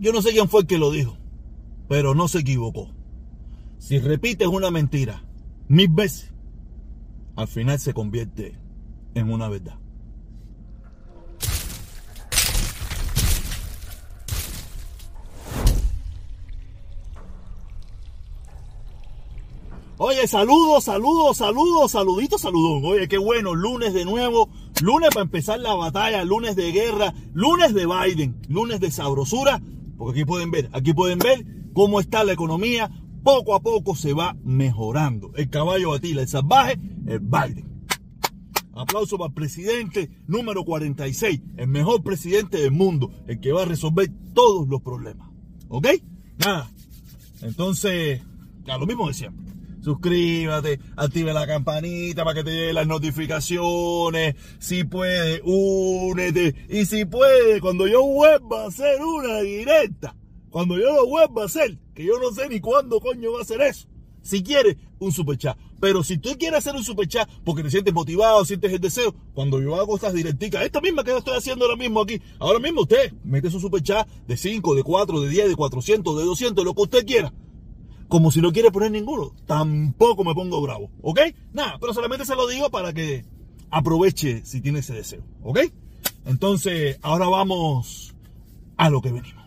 Yo no sé quién fue el que lo dijo, pero no se equivocó. Si repites una mentira mil veces, al final se convierte en una verdad. Oye, saludos, saludos, saludos, saluditos, saludos. Oye, qué bueno, lunes de nuevo, lunes para empezar la batalla, lunes de guerra, lunes de Biden, lunes de sabrosura, porque aquí pueden ver, aquí pueden ver cómo está la economía, poco a poco se va mejorando. El caballo batila, el salvaje, el Biden. Aplauso para el presidente número 46, el mejor presidente del mundo, el que va a resolver todos los problemas. ¿Ok? Nada. Entonces, ya lo mismo de siempre suscríbete, active la campanita para que te lleguen las notificaciones. Si puede, únete. Y si puede, cuando yo vuelva a hacer una directa, cuando yo lo vuelva a hacer, que yo no sé ni cuándo coño va a hacer eso. Si quieres, un superchat. Pero si tú quieres hacer un superchat porque te sientes motivado, sientes el deseo, cuando yo hago estas directicas, esta misma que yo estoy haciendo ahora mismo aquí, ahora mismo usted mete su superchat de 5, de 4, de 10, de 400, de 200, lo que usted quiera como si no quiere poner ninguno, tampoco me pongo bravo, ¿ok? Nada, pero solamente se lo digo para que aproveche si tiene ese deseo, ¿ok? Entonces, ahora vamos a lo que venimos.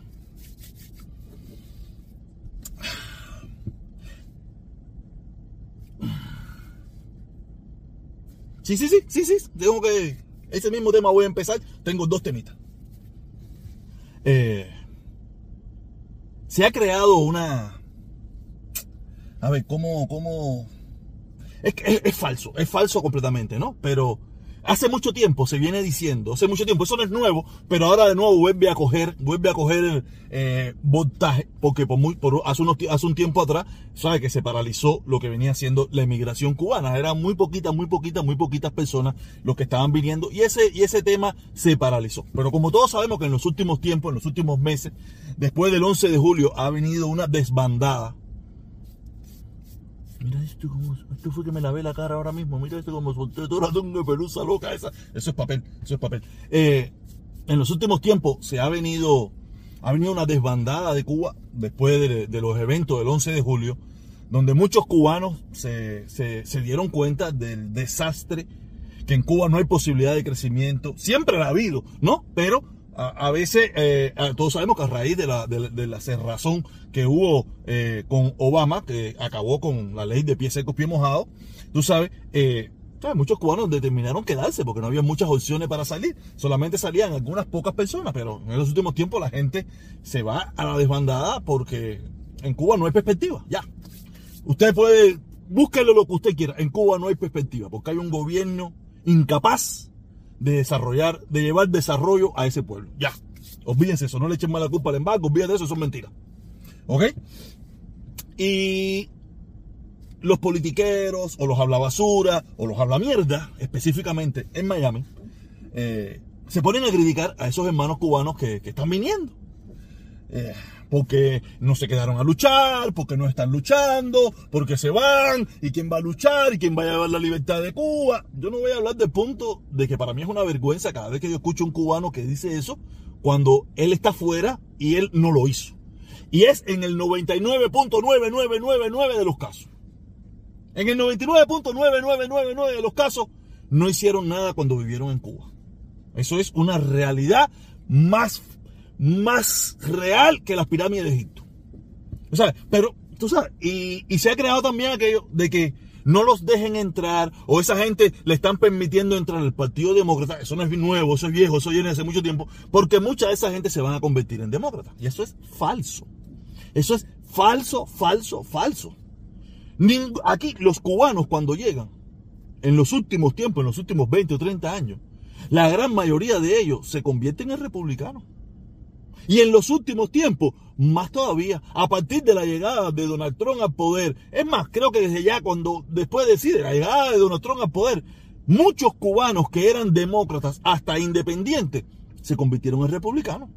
Sí, sí, sí, sí, sí, tengo que... Ese mismo tema voy a empezar, tengo dos temitas. Eh, se ha creado una a ver, ¿cómo, cómo? Es, es, es, falso, es falso completamente, ¿no? Pero hace mucho tiempo se viene diciendo, hace mucho tiempo, eso no es nuevo, pero ahora de nuevo vuelve a coger, vuelve a coger eh, voltaje, porque por muy, por, hace, unos, hace un tiempo atrás, sabe que se paralizó lo que venía siendo la emigración cubana. Eran muy poquitas, muy poquitas, muy poquitas personas los que estaban viniendo y ese, y ese tema se paralizó. Pero como todos sabemos que en los últimos tiempos, en los últimos meses, después del 11 de julio, ha venido una desbandada Mira esto como. Esto fue que me lavé la cara ahora mismo. Mira esto como solté toda la tunga pelusa loca esa. Eso es papel, eso es papel. Eh, en los últimos tiempos se ha venido. Ha venido una desbandada de Cuba después de, los eventos del 11 de julio, donde muchos cubanos se, se, se dieron cuenta del desastre, que en Cuba no hay posibilidad de crecimiento. Siempre la ha habido, ¿no? Pero a, veces, eh, todos sabemos que a raíz de la, cerrazón que hubo eh, con Obama, que acabó con la ley de pies secos, pie mojado, tú sabes, eh, muchos cubanos determinaron quedarse porque no había muchas opciones para salir. Solamente salían algunas pocas personas, pero en los últimos tiempos la gente se va a la desbandada porque en Cuba no hay perspectiva. Ya. Usted puede, búsquelo lo que usted quiera. En Cuba no hay perspectiva porque hay un gobierno incapaz de desarrollar, de llevar desarrollo a ese pueblo. Ya. Olvídense eso, no le echen mala culpa al embargo, olvídense de eso, son mentiras. ¿Ok? Y los politiqueros, o los habla basura, o los habla mierda, específicamente en Miami, eh, se ponen a criticar a esos hermanos cubanos que, que están viniendo. Eh, porque no se quedaron a luchar, porque no están luchando, porque se van, y quién va a luchar, y quién va a llevar la libertad de Cuba. Yo no voy a hablar del punto de que para mí es una vergüenza cada vez que yo escucho a un cubano que dice eso, cuando él está fuera y él no lo hizo. Y es en el 99.9999 de los casos. En el 99.9999 de los casos no hicieron nada cuando vivieron en Cuba. Eso es una realidad más más real que las pirámides de Egipto. O sea, pero, tú sabes, y, se ha creado también aquello de que no los dejen entrar o esa gente le están permitiendo entrar al Partido Demócrata. Eso no es nuevo, eso es viejo, eso viene hace mucho tiempo, porque mucha de esa gente se van a convertir en demócratas. Y eso es falso. Eso es falso, falso, falso. aquí los cubanos cuando llegan, en los últimos tiempos, en los últimos 20 o 30 años, la gran mayoría de ellos se convierten en republicanos. Y en los últimos tiempos, más todavía, a partir de la llegada de Donald Trump al poder, es más, creo que desde ya cuando después decide la llegada de Donald Trump al poder, muchos cubanos que eran demócratas, hasta independientes, se convirtieron en republicanos.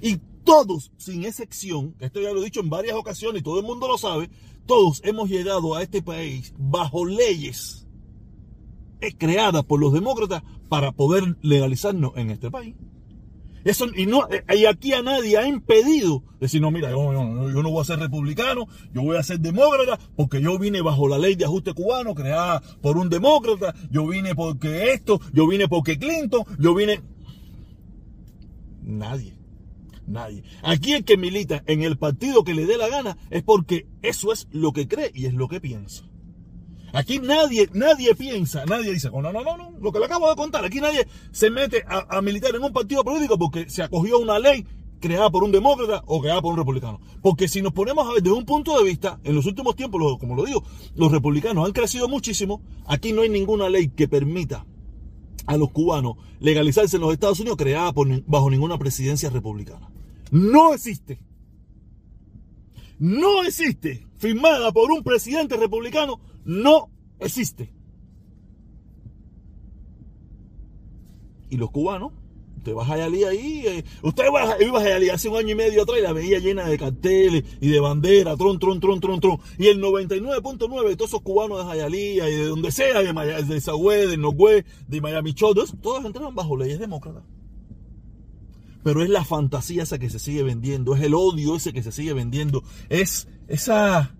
Y todos, sin excepción, esto ya lo he dicho en varias ocasiones y todo el mundo lo sabe, todos hemos llegado a este país bajo leyes creadas por los demócratas para poder legalizarnos en este país. Eso, y, no, y aquí a nadie ha impedido decir, no, mira, yo, yo, no voy a ser republicano, yo voy a ser demócrata, porque yo vine bajo la ley de ajuste cubano creada por un demócrata, yo vine porque esto, yo vine porque Clinton, yo vine... Nadie. Nadie. Aquí el que milita en el partido que le dé la gana es porque eso es lo que cree y es lo que piensa. Aquí nadie, nadie piensa, nadie dice, no, no, no, no, lo que le acabo de contar, aquí nadie se mete a, militar en un partido político porque se acogió a una ley creada por un demócrata o creada por un republicano. Porque si nos ponemos a ver desde un punto de vista, en los últimos tiempos, como lo digo, los republicanos han crecido muchísimo, aquí no hay ninguna ley que permita a los cubanos legalizarse en los Estados Unidos creada bajo ninguna presidencia republicana. No existe. No existe firmada por un presidente republicano no existe. Y los cubanos, usted va a Jayalí ahí, eh, usted iba a Jayalí hace un año y medio atrás y la veía llena de carteles y de bandera, tron, tron, tron, tron, tron. Y el 99.9 de todos esos cubanos de Jayalía y de donde sea, de, Maya, de de Nogüe, de Miami todos, todos entraron bajo leyes demócratas. Pero es la fantasía esa que se sigue vendiendo, es el odio ese que se sigue vendiendo, es esa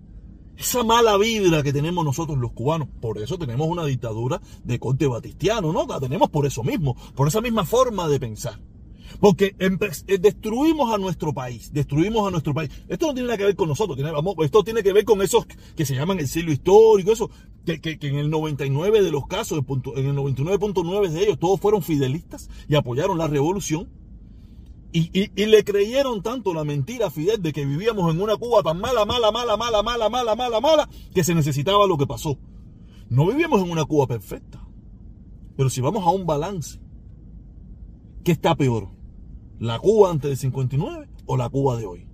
esa mala vibra que tenemos nosotros los cubanos. Por eso tenemos una dictadura de corte batistiano, ¿no? La tenemos por eso mismo, por esa misma forma de pensar. Porque eh, destruimos a nuestro país, destruimos a nuestro país. Esto no tiene nada que ver con nosotros, esto tiene que ver con esos que se llaman el siglo histórico, eso, que, que en el 99 de los casos, en el 99.9 de ellos, todos fueron fidelistas y apoyaron la revolución. Y, le creyeron tanto la mentira a Fidel de que vivíamos en una Cuba tan mala, mala, mala, mala, mala, mala, mala, mala, que se necesitaba lo que pasó. No vivíamos en una Cuba perfecta. Pero si vamos a un balance, ¿qué está peor? ¿La Cuba antes del 59 o la Cuba de hoy?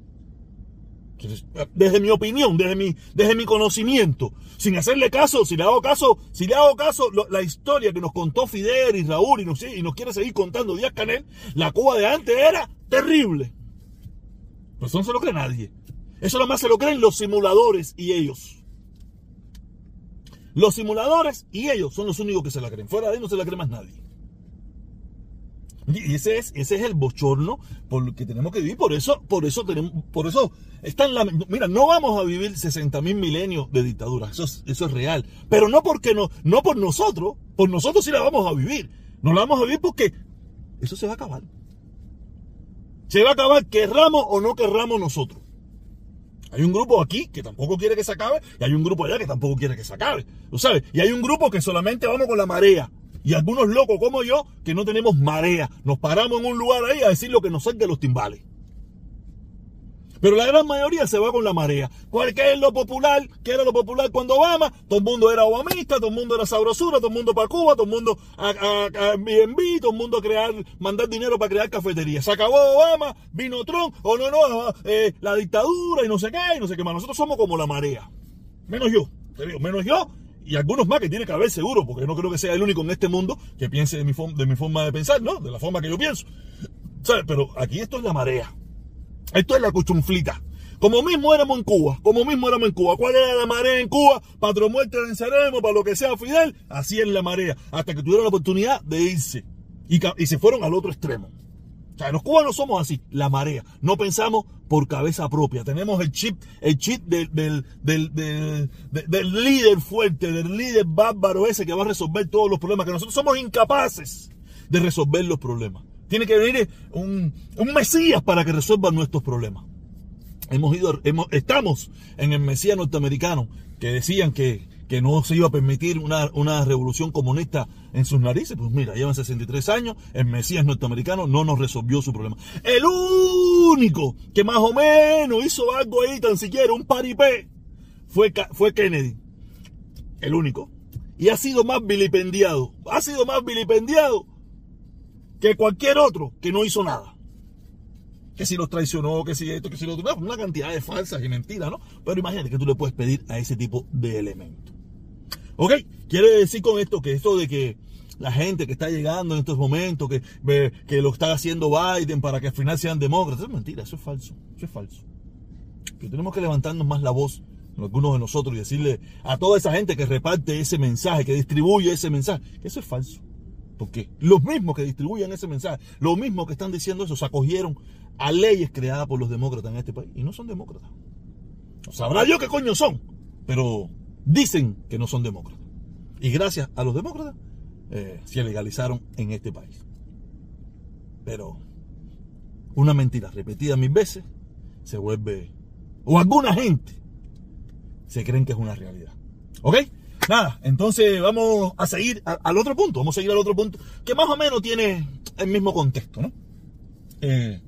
Desde mi opinión, desde mi, desde mi conocimiento, sin hacerle caso, si le hago caso, si le hago caso, la historia que nos contó Fidel y Raúl y nos, y nos quiere seguir contando Díaz Canel, la Cuba de antes era terrible. Pero eso no se lo cree nadie. Eso nada más se lo creen los simuladores y ellos. Los simuladores y ellos son los únicos que se la creen. Fuera de ahí no se la cree más nadie. Y ese es, ese es el bochorno por el que tenemos que vivir. Por eso, por eso tenemos, por eso está en la, mira, no vamos a vivir 60 mil milenios de dictadura. Eso es, eso es real. Pero no porque no, no por nosotros. Por nosotros sí la vamos a vivir. No la vamos a vivir porque eso se va a acabar. Se va a acabar, querramos o no querramos nosotros. Hay un grupo aquí que tampoco quiere que se acabe y hay un grupo allá que tampoco quiere que se acabe. ¿Tú sabes? Y hay un grupo que solamente vamos con la marea. Y algunos locos como yo que no tenemos marea. Nos paramos en un lugar ahí a decir lo que nos salga los timbales. Pero la gran mayoría se va con la marea. ¿Cuál es lo popular? ¿Qué era lo popular cuando Obama? Todo el mundo era obamista, todo el mundo era sabrosura, todo el mundo para Cuba, todo el mundo a, a, todo el mundo a crear, mandar dinero para crear cafeterías. Se acabó Obama, vino Trump, o no, no, eh, la dictadura y no sé qué, y no sé qué más. Nosotros somos como la marea. Menos yo, te digo, menos yo y algunos más que tiene que haber seguro, porque no creo que sea el único en este mundo que piense de mi, de mi forma de pensar, ¿no? De la forma que yo pienso. ¿Sabes? Pero aquí esto es la marea. Esto es la cuchunflita. Como mismo éramos en Cuba, como mismo éramos en Cuba. ¿Cuál era la marea en Cuba? Patrón muerte venceremos, para lo que sea Fidel. Así es la marea. Hasta que tuvieron la oportunidad de irse. Y se fueron al otro extremo. O sea, los cubanos somos así, la marea. No pensamos por cabeza propia. Tenemos el chip, el chip del, del, del, del, líder fuerte, del líder bárbaro ese que va a resolver todos los problemas, que nosotros somos incapaces de resolver los problemas. Tiene que venir un, un Mesías para que resuelva nuestros problemas. Hemos ido, hemos, estamos en el Mesías norteamericano que decían que, que no se iba a permitir una, una, revolución comunista en sus narices. Pues mira, llevan 63 años, el Mesías norteamericano no nos resolvió su problema. El único que más o menos hizo algo ahí, tan siquiera un paripé, fue, fue Kennedy. El único. Y ha sido más vilipendiado, ha sido más vilipendiado que cualquier otro que no hizo nada que si los traicionó, que si esto, que si lo otro, una cantidad de falsas y mentiras, ¿no? Pero imagínate que tú le puedes pedir a ese tipo de elementos. ¿Ok? Quiere decir con esto que esto de que la gente que está llegando en estos momentos, que, que lo está haciendo Biden para que al final sean demócratas, es mentira, eso es falso, eso es falso. Que tenemos que levantarnos más la voz, algunos de nosotros, y decirle a toda esa gente que reparte ese mensaje, que distribuye ese mensaje, que eso es falso. Porque los mismos que distribuyen ese mensaje, los mismos que están diciendo eso, se acogieron a leyes creadas por los demócratas en este país. Y no son demócratas. sabrá yo qué coño son, pero dicen que no son demócratas. Y gracias a los demócratas eh, se legalizaron en este país. Pero una mentira repetida mil veces se vuelve, o alguna gente se creen que es una realidad. ¿Ok? Nada, entonces vamos a seguir al otro punto, vamos a seguir al otro punto, que más o menos tiene el mismo contexto, ¿no? Eh,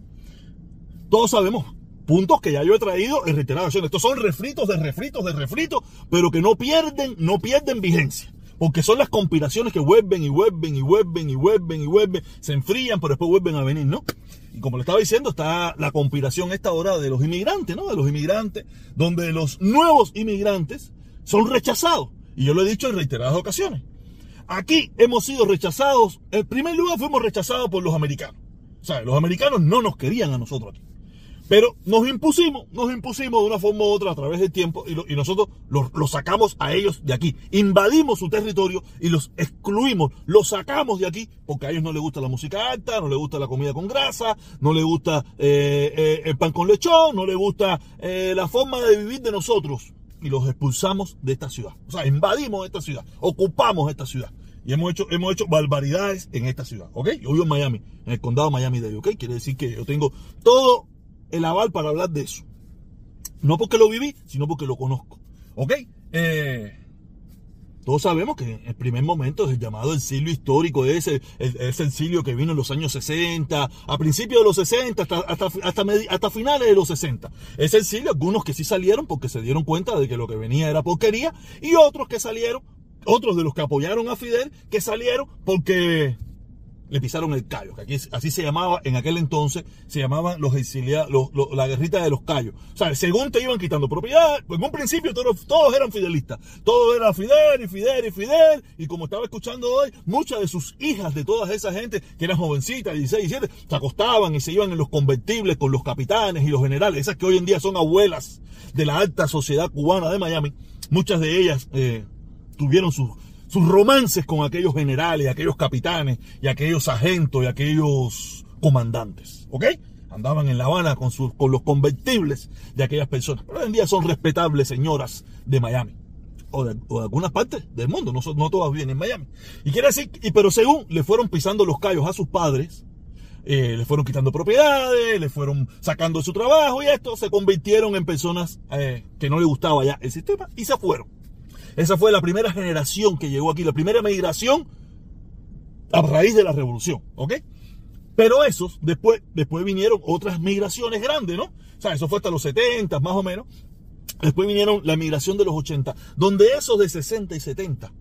todos sabemos puntos que ya yo he traído en reiteradas Estos son refritos de refritos de refritos, pero que no pierden, no pierden vigencia. Porque son las conspiraciones que vuelven y vuelven y vuelven y vuelven y vuelven, se enfrían, pero después vuelven a venir, ¿no? Y como le estaba diciendo, está la conspiración esta hora de los inmigrantes, ¿no? De los inmigrantes, donde los nuevos inmigrantes son rechazados. Y yo lo he dicho en reiteradas ocasiones. Aquí hemos sido rechazados, en primer lugar fuimos rechazados por los americanos. O sea, los americanos no nos querían a nosotros aquí. Pero nos impusimos, nos impusimos de una forma u otra a través del tiempo y, nosotros los, sacamos a ellos de aquí. Invadimos su territorio y los excluimos, los sacamos de aquí porque a ellos no les gusta la música alta, no les gusta la comida con grasa, no les gusta eh, eh, el pan con lechón, no les gusta eh, la forma de vivir de nosotros. Y los expulsamos de esta ciudad. O sea, invadimos esta ciudad, ocupamos esta ciudad. Y hemos hecho, hemos hecho barbaridades en esta ciudad, ¿ok? Yo vivo en Miami, en el condado de Miami-Dade, ¿ok? Quiere decir que yo tengo todo el aval para hablar de eso. No porque lo viví, sino porque lo conozco. ¿Ok? Eh, todos sabemos que en el primer momento el llamado exilio histórico, ese es el exilio que vino en los años 60, a principios de los 60, hasta, hasta, hasta, finales de los 60. Ese exilio, algunos que sí salieron porque se dieron cuenta de que lo que venía era porquería, y otros que salieron, otros de los que apoyaron a Fidel, que salieron porque le pisaron el callo, que aquí así se llamaba en aquel entonces, se llamaban los exiliados, la guerrita de los callos. O sea, según te iban quitando propiedad, en un principio todos, todos eran fidelistas, todos eran Fidel y Fidel y Fidel, y como estaba escuchando hoy, muchas de sus hijas de toda esa gente, que eran jovencitas, 16, 17, se acostaban y se iban en los convertibles con los capitanes y los generales, esas que hoy en día son abuelas de la alta sociedad cubana de Miami, muchas de ellas eh, tuvieron sus sus romances con aquellos generales, aquellos capitanes y aquellos agentes y aquellos comandantes. ¿Ok? Andaban en La Habana con, sus, con los convertibles de aquellas personas. Pero hoy en día son respetables señoras de Miami. O de, algunas partes del mundo, no, no todas viven en Miami. Y quiere decir, y, pero según le fueron pisando los callos a sus padres, eh, le fueron quitando propiedades, le fueron sacando de su trabajo y esto se convirtieron en personas eh, que no le gustaba ya el sistema y se fueron. Esa fue la primera generación que llegó aquí, la primera migración a raíz de la revolución, ¿ok? Pero esos, después, después vinieron otras migraciones grandes, ¿no? O sea, eso fue hasta los 70, más o menos. Después vinieron la migración de los 80, donde esos de 60 y 70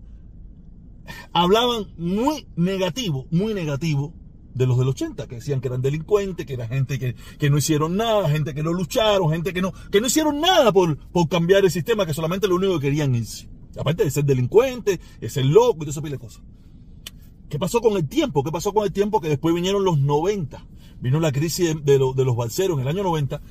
hablaban muy negativo, muy negativo de los del 80, que decían que eran delincuentes, que era gente que, que, no hicieron nada, gente que no lucharon, gente que no, que no hicieron nada por, por cambiar el sistema, que solamente lo único que querían irse. Aparte de ser delincuente, de ser loco y todo esa de cosas. ¿Qué pasó con el tiempo? ¿Qué pasó con el tiempo? Que después vinieron los 90. Vino la crisis de, los balseros en el año 90.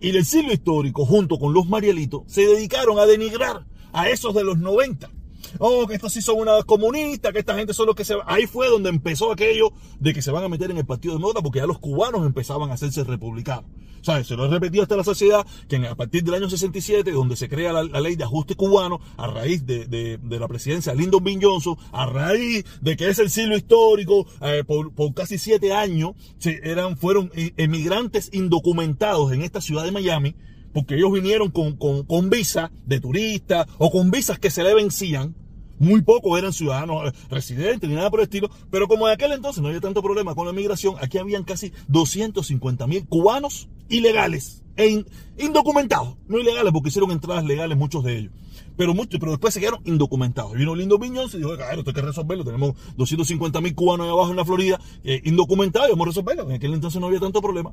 Y el siglo histórico, junto con los Marielitos, se dedicaron a denigrar a esos de los 90 oh, que estos sí son una comunista, que esta gente son los que se... Ahí fue donde empezó aquello de que se van a meter en el Partido de Demócrata porque ya los cubanos empezaban a hacerse republicanos. ¿Sabes? Se lo he repetido hasta la sociedad que a partir del año 67, donde se crea la, ley de ajuste cubano, a raíz de, la presidencia de Lyndon B. Johnson, a raíz de que es el siglo histórico, eh, por, casi siete años, se, eran, fueron emigrantes indocumentados en esta ciudad de Miami, porque ellos vinieron con, con, visa de turista o con visas que se le vencían. Muy pocos eran ciudadanos eh, residentes ni nada por el estilo, pero como en aquel entonces no había tanto problema con la migración, aquí habían casi 250 mil cubanos ilegales e indocumentados. No ilegales porque hicieron entradas legales muchos de ellos. Pero, muchos, pero después se quedaron indocumentados. Vino Lindo Piñón y dijo, claro, esto hay que resolverlo. Tenemos 250 mil cubanos ahí abajo en la Florida eh, indocumentados y vamos a resolverlo. En aquel entonces no había tanto problema.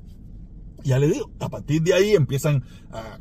Ya le digo, a partir de ahí empiezan a,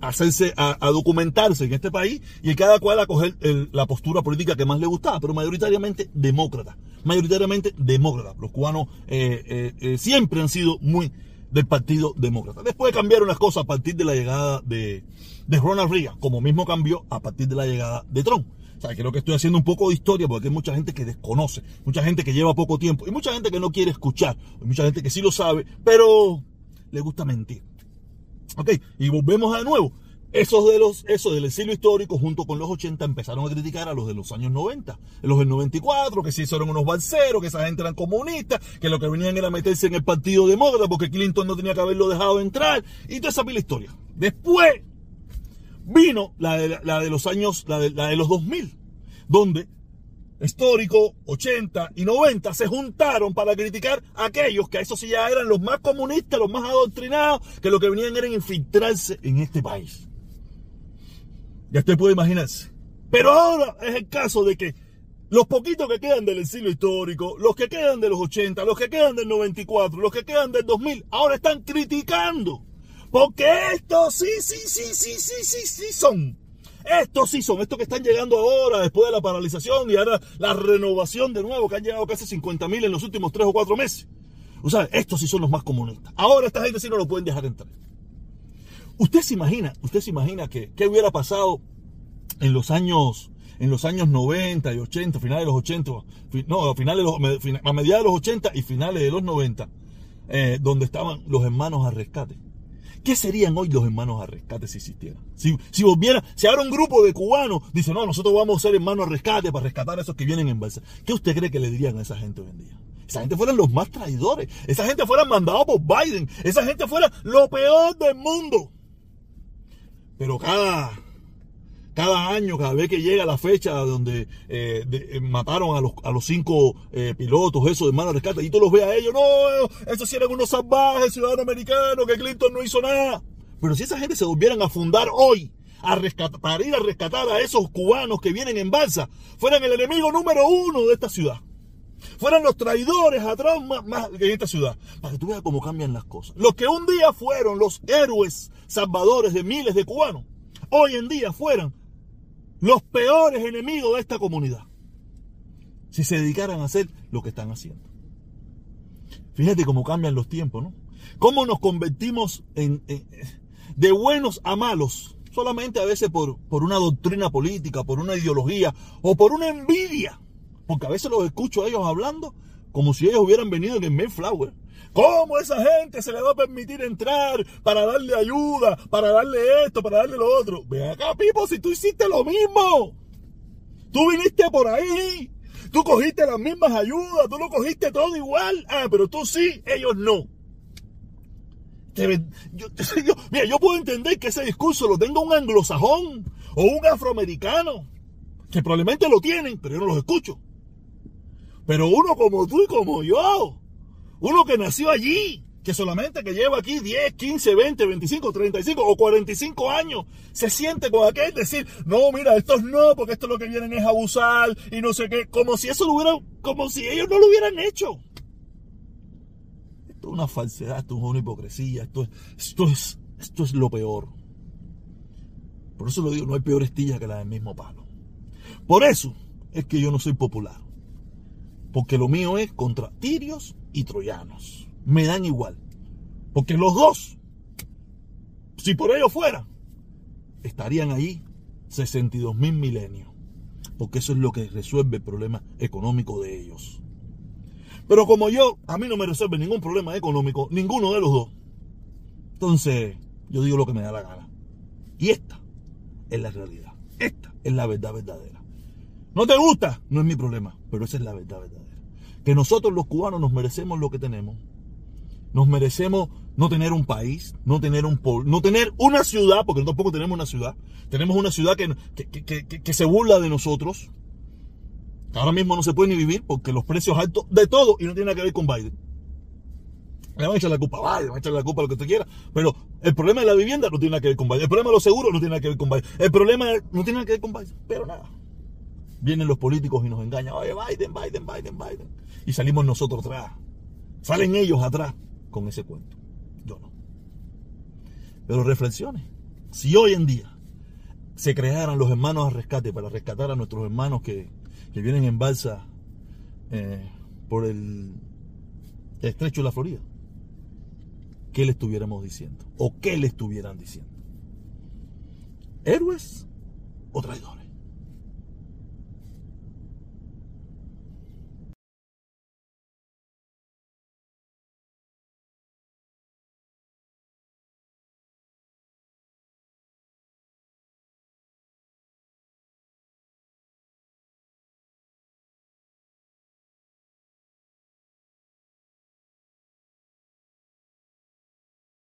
hacerse, a, documentarse en este país y cada cual a coger la postura política que más le gustaba, pero mayoritariamente demócrata. Mayoritariamente demócrata. Los cubanos eh, eh, eh, siempre han sido muy del Partido Demócrata. Después cambiaron las cosas a partir de la llegada de, de Ronald Reagan, como mismo cambió a partir de la llegada de Trump. O sea, creo que estoy haciendo un poco de historia porque hay mucha gente que desconoce, mucha gente que lleva poco tiempo y mucha gente que no quiere escuchar, hay mucha gente que sí lo sabe, pero le gusta mentir. Ok, y volvemos de nuevo. Esos de los, esos del exilio histórico junto con los 80 empezaron a criticar a los de los años 90, los del 94, que sí eran unos balseros, que esa gente eran comunistas, que lo que venían era meterse en el partido demócrata porque Clinton no tenía que haberlo dejado entrar, y toda esa pila historia. Después vino la de, la de los años, la de, la de los 2000, donde histórico, 80 y 90 se juntaron para criticar a aquellos que a eso sí ya eran los más comunistas, los más adoctrinados, que lo que venían era infiltrarse en este país. Ya usted puede imaginarse. Pero ahora es el caso de que los poquitos que quedan del exilio histórico, los que quedan de los 80, los que quedan del 94, los que quedan del 2000, ahora están criticando. Porque estos sí, sí, sí, sí, sí, sí, sí son. Estos sí son, estos que están llegando ahora después de la paralización y ahora la renovación de nuevo, que han llegado casi 50 mil en los últimos 3 o 4 meses. O estos sí son los más comunistas. Ahora esta gente sí no lo pueden dejar entrar. Usted se imagina, usted se imagina que qué hubiera pasado en los años en los años 90 y 80, finales de los 80, no, de los, a mediados de los 80 y finales de los 90, eh, donde estaban los hermanos a rescate. ¿Qué serían hoy los hermanos a rescate si existieran? Si, si volviera, si ahora un grupo de cubanos dice, no, nosotros vamos a ser hermanos a rescate para rescatar a esos que vienen en balsa. ¿Qué usted cree que le dirían a esa gente hoy en día? Esa gente fueran los más traidores. Esa gente fuera mandado por Biden. Esa gente fuera lo peor del mundo. Pero cada, cada año, cada vez que llega la fecha donde eh, eh, mataron a los, a los cinco eh, pilotos, eso de mano rescate, y tú los ves a ellos, no, esos sí eran unos salvajes ciudadanos americanos, que Clinton no hizo nada. Pero si esa gente se volvieran a fundar hoy, a rescatar, para ir a rescatar a esos cubanos que vienen en balsa, fueran el enemigo número uno de esta ciudad. Fueran los traidores atrás más, más en esta ciudad. Para que tú veas cómo cambian las cosas. Los que un día fueron los héroes salvadores de miles de cubanos, hoy en día fueran los peores enemigos de esta comunidad. Si se dedicaran a hacer lo que están haciendo. Fíjate cómo cambian los tiempos, ¿no? Cómo nos convertimos en, de buenos a malos, solamente a veces por, por una doctrina política, por una ideología o por una envidia. Porque a veces los escucho a ellos hablando como si ellos hubieran venido en Mayflower. ¿Cómo esa gente se le va a permitir entrar para darle ayuda, para darle esto, para darle lo otro? Ve acá, Pipo, si tú hiciste lo mismo. Tú viniste por ahí. Tú cogiste las mismas ayudas, tú lo cogiste todo igual. Ah, pero tú sí, ellos no. Mira, yo puedo entender que ese discurso lo tenga un anglosajón o un afroamericano, que probablemente lo tienen, pero yo no los escucho. Pero uno como tú y como yo, uno que nació allí, que solamente que lleva aquí 10, 15, 20, 25, 35 o 45 años, se siente con aquel decir, no, mira, estos no, porque esto lo que vienen es abusar y no sé qué, como si eso lo hubieran, como si ellos no lo hubieran hecho. Esto es una falsedad, esto es una hipocresía, esto es, esto es, esto es lo peor. Por eso lo digo, no hay peor estilla que la del mismo palo. Por eso es que yo no soy popular. Porque lo mío es contra tirios y troyanos. Me dan igual. Porque los dos, si por ello fuera, estarían ahí 62 mil milenios. Porque eso es lo que resuelve el problema económico de ellos. Pero como yo, a mí no me resuelve ningún problema económico, ninguno de los dos. Entonces, yo digo lo que me da la gana. Y esta es la realidad. Esta es la verdad verdadera. ¿No te gusta? No es mi problema, pero esa es la verdad verdadera que nosotros los cubanos nos merecemos lo que tenemos. Nos merecemos no tener un país, no tener un no tener una ciudad, porque tampoco tenemos una ciudad. Tenemos una ciudad que, que, se burla de nosotros. ahora mismo no se puede ni vivir porque los precios altos de todo y no tiene nada que ver con Biden. Le van a echar la culpa a Biden, van a echar la culpa a lo que usted quiera. Pero el problema de la vivienda no tiene nada que ver con Biden. El problema de los seguros no tiene nada que ver con Biden. El problema no tiene nada que ver con Biden. Pero nada. Vienen los políticos y nos engañan. Oye, Biden, Biden, Biden, Biden y salimos nosotros atrás. Salen ellos atrás con ese cuento. Yo no. Pero reflexiones. Si hoy en día se crearan los hermanos a rescate para rescatar a nuestros hermanos que, vienen en balsa eh, por el estrecho de la Florida, ¿qué le estuviéramos diciendo? ¿O qué le estuvieran diciendo? ¿Héroes o traidores?